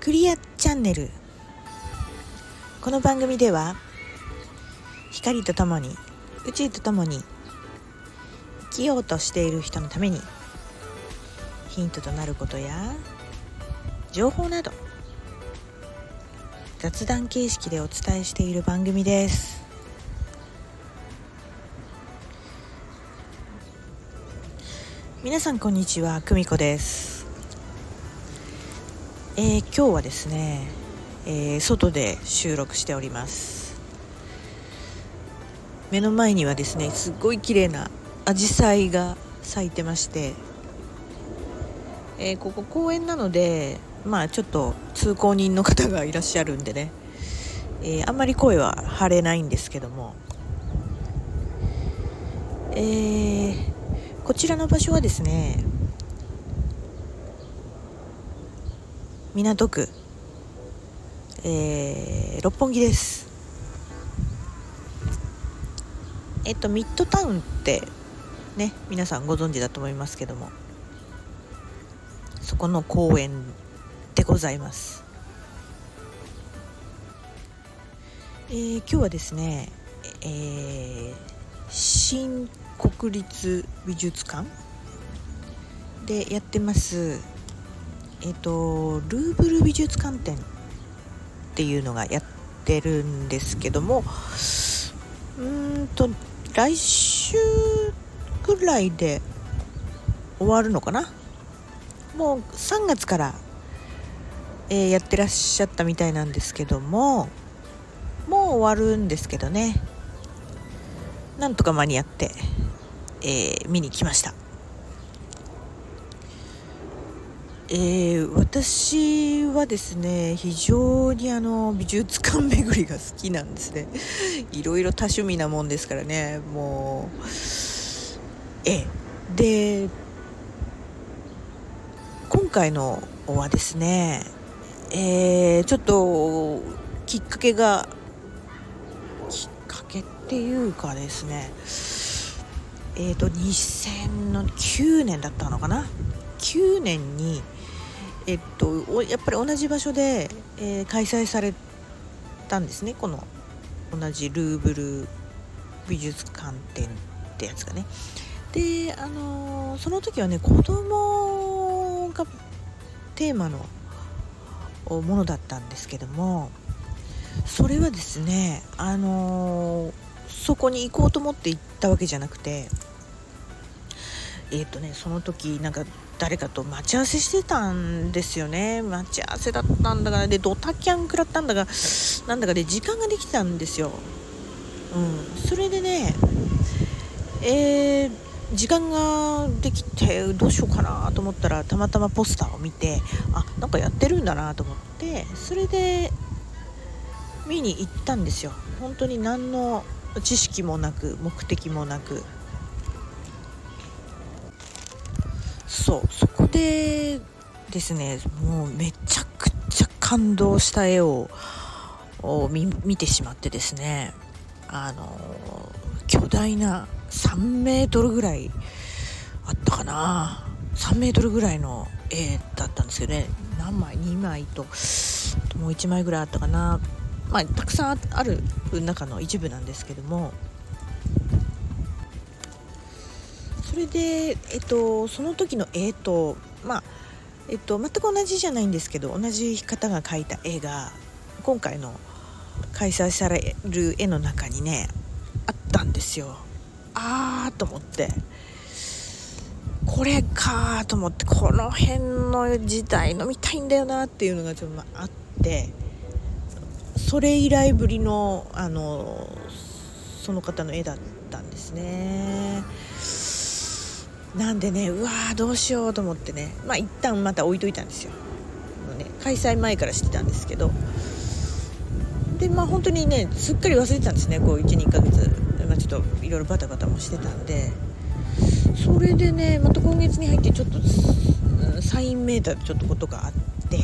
クリアチャンネル。この番組では光とともに宇宙とともに生きようとしている人のためにヒントとなることや情報など雑談形式でお伝えしている番組です。皆さんこんにちは久美子です。えー、今日はですね、えー、外で収録しております。目の前にはですねすっごい綺麗な紫陽花が咲いてまして、えー、ここ公園なのでまあちょっと通行人の方がいらっしゃるんでね、えー、あんまり声は張れないんですけども、えー、こちらの場所はですね港区、えー、六本木です。えっとミッドタウンってね皆さんご存知だと思いますけどもそこの公園でございます、えー、今日はですね、えー、新国立美術館。でやってますえっ、とルーブル美術館展っていうのがやってるんですけどもうんと来週ぐらいで終わるのかな？もう3月からえー、やってらっしゃったみたいなんですけどももう終わるんですけどね。なんとか間に合って、えー、見に来ました。えー、私はですね非常にあの美術館巡りが好きなんですね いろいろ多趣味なもんですからねもうえで今回のはですねえー、ちょっときっかけがきっかけっていうかですねえ、ー、と2009年だったのかな？9年にえっとやっぱり同じ場所で、えー、開催されたんですね。この同じルーブル美術館展ってやつがね。であのー、その時はね子供がテーマのものだったんですけどもそれはですねあのー、そこに行こうと思って行ったわけじゃなくてえっ、ー、とねその時なんか誰かと待ち合わせしてたんですよね。待ち合わせだったんだからでドタキャン食らったんだがなんだかで時間ができたんですよ。うん。それでねえー時間ができてどうしようかなと思ったらたまたまポスターを見てあなんかやってるんだなと思ってそれで見に行ったんですよ。本当に何の知識もなく目的もなく。そうそこでですねもうめちゃくちゃ感動した絵を見てしまってですねあの巨大な3メートルぐらいあったかな。3メートルぐらいの絵だったんですけどね。何枚？2枚ともう1枚ぐらいあったかな。まあたくさんある中の一部なんですけども。それで、えっと、その時の絵とまあえっと、全く同じじゃないんですけど同じ方が描いた絵が今回の開催される絵の中にねあったんですよ。あーと思って。これかと思ってこの辺の時代の見たいんだよなっていうのがちょっとあって。それ以来ぶりのあのその方の絵だったんですね。なんでねうわーどうしようと思ってね。まあ一旦また置いといたんですよ。ね開催前から知ってたんですけど。でまあ本当にねすっかり忘れてたんですね。こう12ヶ月。まあ、ちょっといろいろバタバタもしてたんで。それでねまた今月に入ってちょっとサインメーターでちょっとことがあって。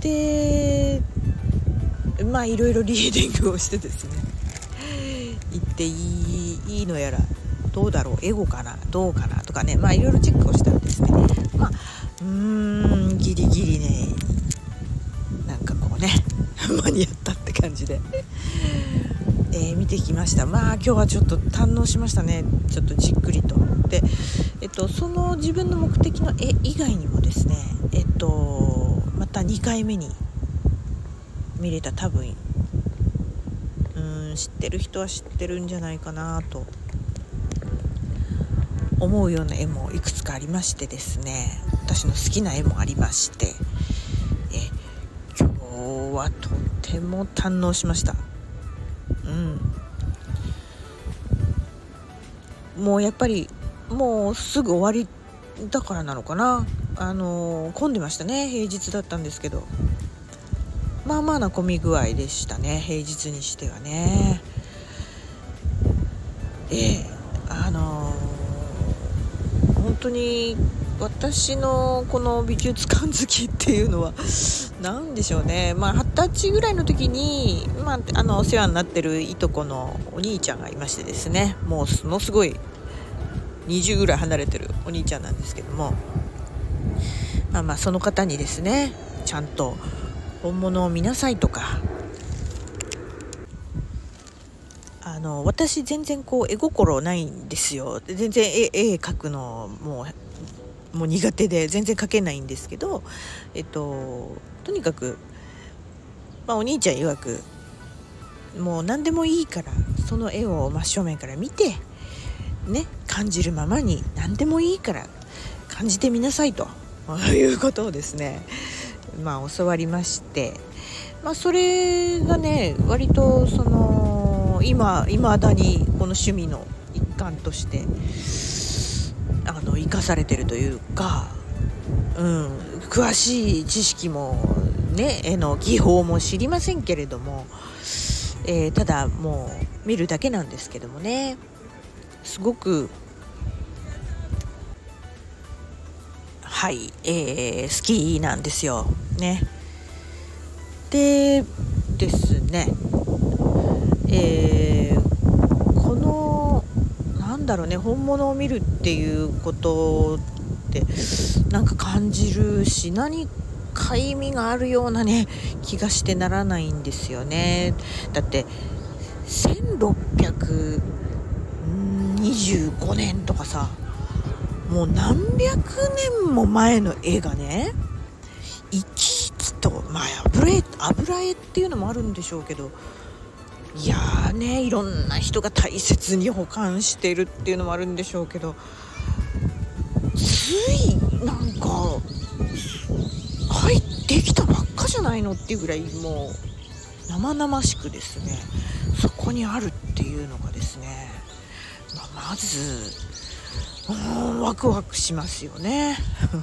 でまあいろいろリーディングをしてですね。行っていいいいのやらどうだろうエゴかなどうかなとかね。まあいろいろチェックをしたらですねまあうーんギリギリねなんかこうね 間に合ったって感じで、えー、見てきました。まあ今日はちょっと堪能しましたね。ちょっとじっくりと。でえっとその自分の目的の絵以外にもですねえっとまた2回目に見れた多分。うん知ってる人は知ってるんじゃないかなと。思うような絵もいくつかありましてですね。私の好きな絵もありまして。え今日はとても堪能しました。うん。もうやっぱりもうすぐ終わりだからなのかな。あの混んでましたね平日だったんですけど。まあまあな混み具合でしたね。平日にしてはね。えあのー、本当に私のこの美術館好きっていうのは何でしょうね。まあ二十歳ぐらいの時に、まあ、あのお世話になってるいとこのお兄ちゃんがいましてですね。もうものすごい20ぐらい離れてるお兄ちゃんなんですけども。まあまあその方にですねちゃんと本物を見なさいとか。あの私全然こう絵心ないんですよ。全然絵絵描くのもうもう苦手で全然描けないんですけどえっととにかく、まあ、お兄ちゃん曰くもう何でもいいからその絵を真正面から見てね感じるままに何でもいいから感じてみなさいと。いうことをですねまあ、教わりまして、まあ、それがね割とその今いまだにこの趣味の一環としてあの生かされてるというか、うん、詳しい知識もね絵の技法も知りませんけれども、えー、ただもう見るだけなんですけどもねすごくはい、えー、好きなんですよ。ね。でですね、えー、このなんだろうね本物を見るっていうことってなんか感じるし何か意味があるようなね気がしてならないんですよね。だって1625年とかさもう何百年も前の絵がね生き生きとまあ油絵油絵っていうのもあるんでしょうけどいやーねいろんな人が大切に保管してるっていうのもあるんでしょうけどついなんか入ってきたばっかじゃないのっていうぐらいもう生々しくですねそこにあるっていうのがですね、まあ、まずワクワクしますよね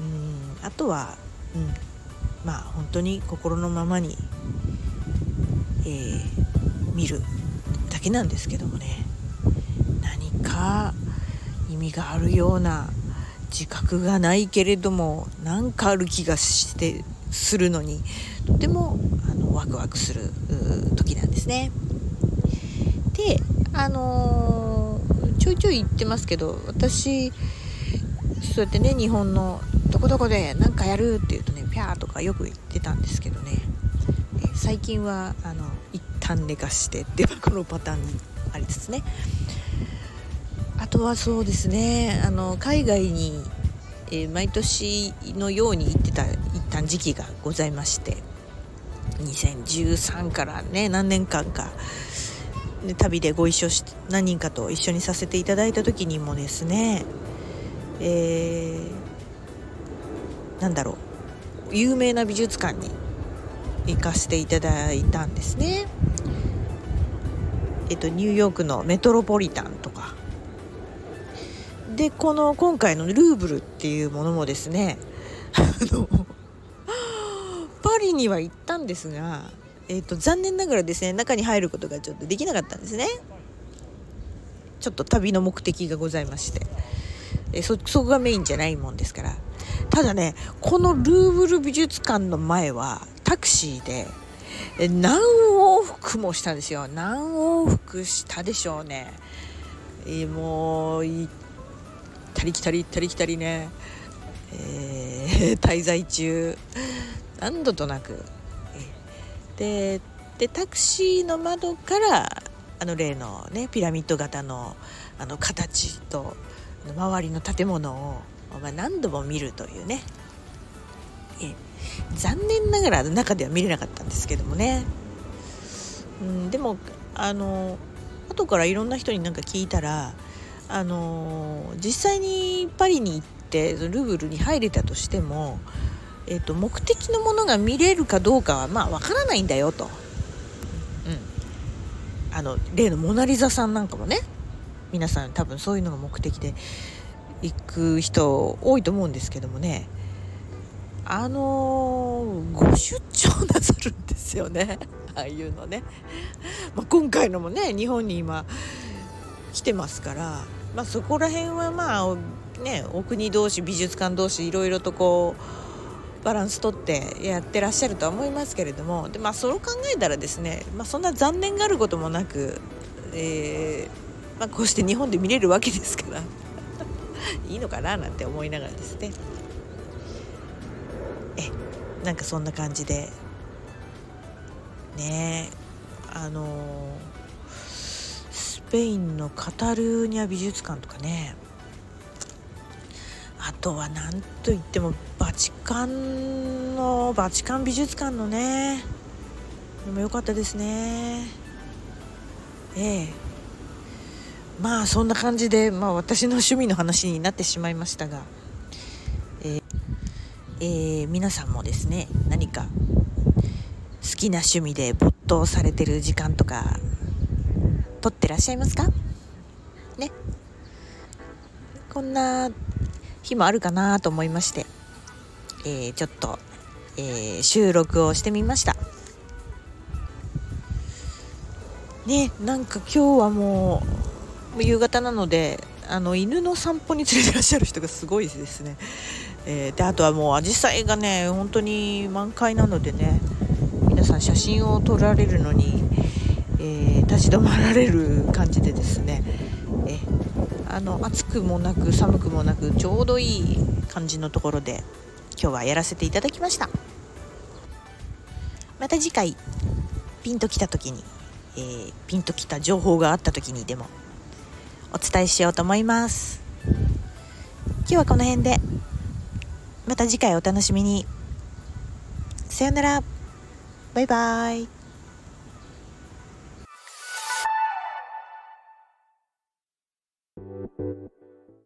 うんあとは、うん、まあ本当に心のままに、えー、見るだけなんですけどもね何か意味があるような自覚がないけれども何かある気がしてするのにとてもあのワクワクする時なんですね。であのーちょいちょい言ってますけど私そうやってね日本のどこどこで何かやるって言うとねピャーとかよく言ってたんですけどね。最近はあの一旦寝かしてってこのパターンありつつね。あとはそうですねあの海外に、えー、毎年のように行ってた一旦時期がございまして2013からね何年間か旅でご一緒し何人かと一緒にさせていただいた時にもですね、えー、なんだろう有名な美術館に行かせていただいたんですね。えっと、ニューヨークのメトロポリタンとかでこの今回のルーブルっていうものもですねパリには行ったんですがえーと、残念ながらですね中に入ることがちょっとできなかったんですね。ちょっと旅の目的がございまして、えそそこがメインじゃないもんですから。ただねこのルーブル美術館の前はタクシーで何往復もしたんですよ。何往復したでしょうね、えー、もう行ったり来たり行ったり来たりね、えー、滞在中。何度となく、ででタクシーの窓からあの例のねピラミッド型のあの形と周りの建物を、まあ、何度も見るというね。え残念ながら中では見れなかったんですけどもね、うん、でもあの後からいろんな人になんか聞いたらあの実際にパリに行ってルーブルに入れたとしても、えーと、目的のものが見れるかどうかはまあわからないんだよと、うん、あの例のモナ・リザさんなんかもね。皆さん多分そういうのが目的で行く人多いと思うんですけどもね。あのー、ご出張なさるんですよね。ああいうのね、まあ、今回のもね日本に今来てますから、まあ、そこら辺はまあねお国同士美術館同士いろいろとこうバランスとってやってらっしゃるとは思いますけれどもで、まあ、それを考えたらですね、まあ、そんな残念があることもなく、えーまあ、こうして日本で見れるわけですから いいのかななんて思いながらですね。えなんかそんな感じで。ねあのスペインのカタルーニャ美術館とかね。あとは何といってもチカンのバチカン美術館のね。でも良かったですね。ええ。まあそんな感じで、まあ、私の趣味の話になってしまいましたが。えー、皆さんもですね何か好きな趣味で没頭されてる時間とか取ってらっしゃいますか？ね。こんな日もあるかなと思いまして、えー、ちょっと、えー、収録をしてみました。ねなんか今日はもう夕方なのであの犬の散歩に連れてらっしゃる人がすごいですね。えー、であとはもうアジサイがね本当に満開なのでね皆さん写真を撮られるのに、え、立ち止まられる感じでですね、えあの暑くもなく寒くもなくちょうどいい感じのところで今日はやらせていただきましたまた次回ピンときた時に、えー、ピンときた情報があった時にでもお伝えしようと思います今日はこの辺でまた次回お楽しみに。さよなら。バイバイ。